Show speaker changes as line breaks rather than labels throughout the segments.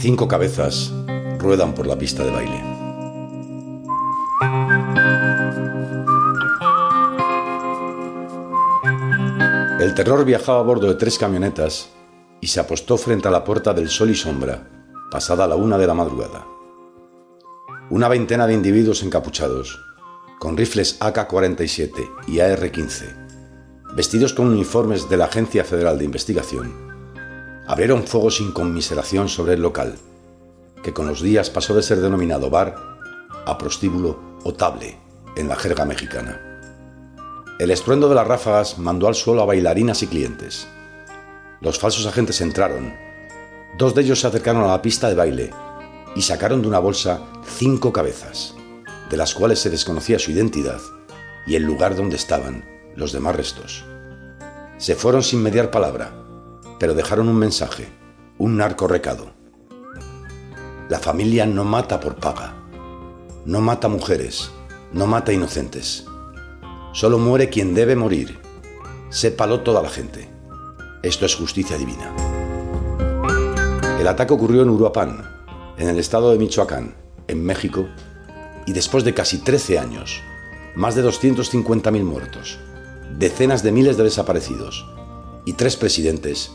Cinco cabezas ruedan por la pista de baile. El terror viajaba a bordo de tres camionetas y se apostó frente a la puerta del Sol y Sombra, pasada la una de la madrugada. Una veintena de individuos encapuchados, con rifles AK-47 y AR-15, vestidos con uniformes de la Agencia Federal de Investigación, abrieron fuego sin conmiseración sobre el local, que con los días pasó de ser denominado bar a prostíbulo o table en la jerga mexicana. El estruendo de las ráfagas mandó al suelo a bailarinas y clientes. Los falsos agentes entraron. Dos de ellos se acercaron a la pista de baile y sacaron de una bolsa cinco cabezas, de las cuales se desconocía su identidad y el lugar donde estaban los demás restos. Se fueron sin mediar palabra, pero dejaron un mensaje, un narco recado. La familia no mata por paga, no mata mujeres, no mata inocentes. Solo muere quien debe morir. Sépalo toda la gente. Esto es justicia divina. El ataque ocurrió en Uruapan, en el estado de Michoacán, en México, y después de casi 13 años, más de 250.000 muertos, decenas de miles de desaparecidos y tres presidentes,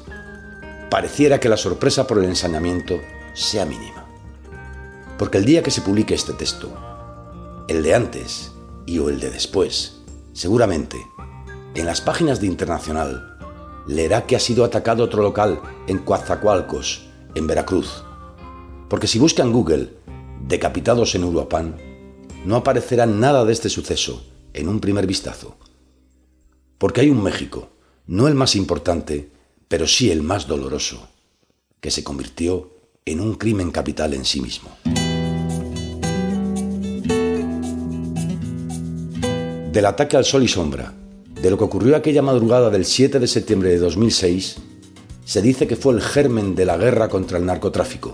pareciera que la sorpresa por el ensañamiento sea mínima. Porque el día que se publique este texto, el de antes y o el de después, seguramente, en las páginas de Internacional, leerá que ha sido atacado otro local en Coatzacoalcos, en Veracruz. Porque si buscan Google decapitados en Uruapan, no aparecerá nada de este suceso en un primer vistazo. Porque hay un México, no el más importante, pero sí el más doloroso, que se convirtió en un crimen capital en sí mismo. Del ataque al sol y sombra, de lo que ocurrió aquella madrugada del 7 de septiembre de 2006, se dice que fue el germen de la guerra contra el narcotráfico,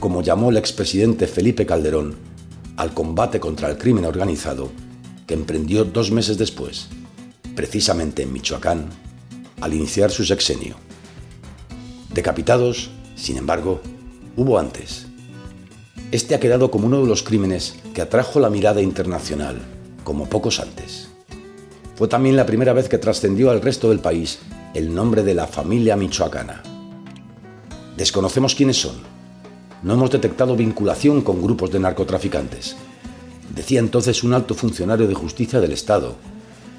como llamó el expresidente Felipe Calderón al combate contra el crimen organizado que emprendió dos meses después, precisamente en Michoacán, al iniciar su sexenio. Decapitados, sin embargo, hubo antes. Este ha quedado como uno de los crímenes que atrajo la mirada internacional como pocos antes. Fue también la primera vez que trascendió al resto del país el nombre de la familia michoacana. Desconocemos quiénes son. No hemos detectado vinculación con grupos de narcotraficantes. Decía entonces un alto funcionario de justicia del Estado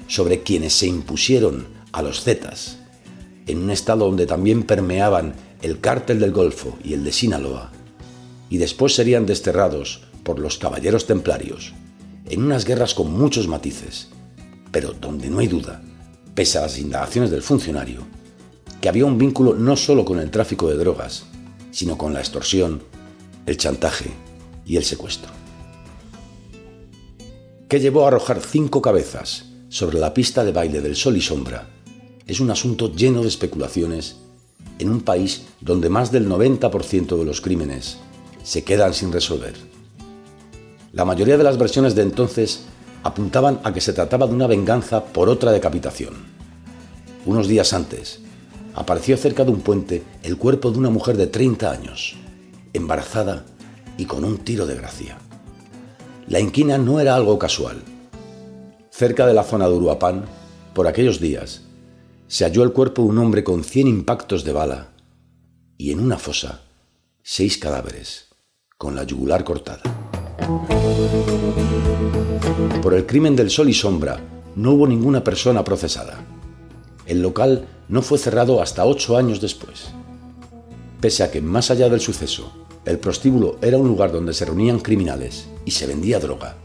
sobre quienes se impusieron a los Zetas, en un estado donde también permeaban el cártel del Golfo y el de Sinaloa, y después serían desterrados por los caballeros templarios, en unas guerras con muchos matices, pero donde no hay duda, pese a las indagaciones del funcionario, que había un vínculo no solo con el tráfico de drogas, sino con la extorsión, el chantaje y el secuestro. ¿Qué llevó a arrojar cinco cabezas sobre la pista de baile del sol y sombra? Es un asunto lleno de especulaciones en un país donde más del 90% de los crímenes se quedan sin resolver. La mayoría de las versiones de entonces apuntaban a que se trataba de una venganza por otra decapitación. Unos días antes, apareció cerca de un puente el cuerpo de una mujer de 30 años, embarazada y con un tiro de gracia. La inquina no era algo casual. Cerca de la zona de Uruapán, por aquellos días, se halló el cuerpo de un hombre con 100 impactos de bala y en una fosa, seis cadáveres, con la yugular cortada. Por el crimen del sol y sombra, no hubo ninguna persona procesada. El local no fue cerrado hasta ocho años después. Pese a que, más allá del suceso, el prostíbulo era un lugar donde se reunían criminales y se vendía droga,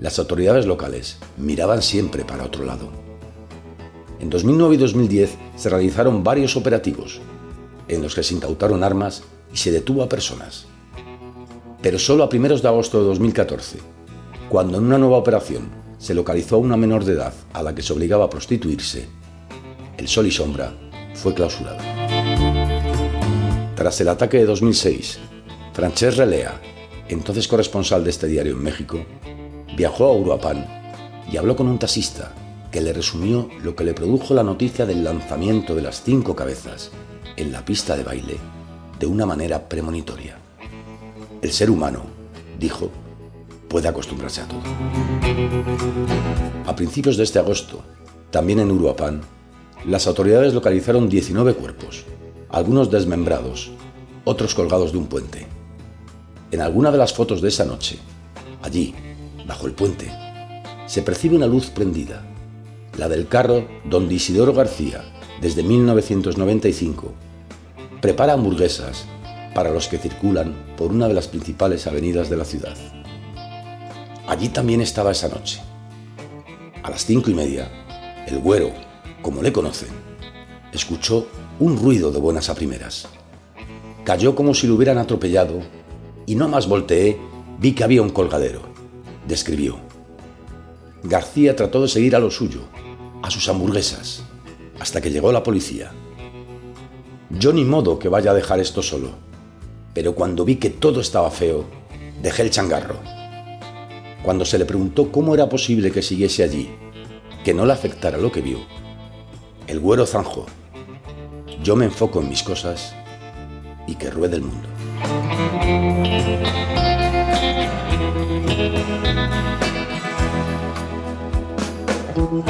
las autoridades locales miraban siempre para otro lado. En 2009 y 2010 se realizaron varios operativos, en los que se incautaron armas y se detuvo a personas pero solo a primeros de agosto de 2014, cuando en una nueva operación se localizó a una menor de edad a la que se obligaba a prostituirse, el Sol y Sombra fue clausurado. Tras el ataque de 2006, Francesc Relea, entonces corresponsal de este diario en México, viajó a Uruapan y habló con un taxista que le resumió lo que le produjo la noticia del lanzamiento de las cinco cabezas en la pista de baile de una manera premonitoria. El ser humano, dijo, puede acostumbrarse a todo. A principios de este agosto, también en Uruapan, las autoridades localizaron 19 cuerpos, algunos desmembrados, otros colgados de un puente. En alguna de las fotos de esa noche, allí, bajo el puente, se percibe una luz prendida, la del carro donde Isidoro García, desde 1995, prepara hamburguesas para los que circulan por una de las principales avenidas de la ciudad. Allí también estaba esa noche. A las cinco y media, el güero, como le conocen, escuchó un ruido de buenas a primeras. Cayó como si lo hubieran atropellado y no más volteé, vi que había un colgadero. Describió. García trató de seguir a lo suyo, a sus hamburguesas, hasta que llegó la policía. Yo ni modo que vaya a dejar esto solo, pero cuando vi que todo estaba feo, dejé el changarro. Cuando se le preguntó cómo era posible que siguiese allí, que no le afectara lo que vio, el güero zanjó. Yo me enfoco en mis cosas y que ruede el mundo. Thank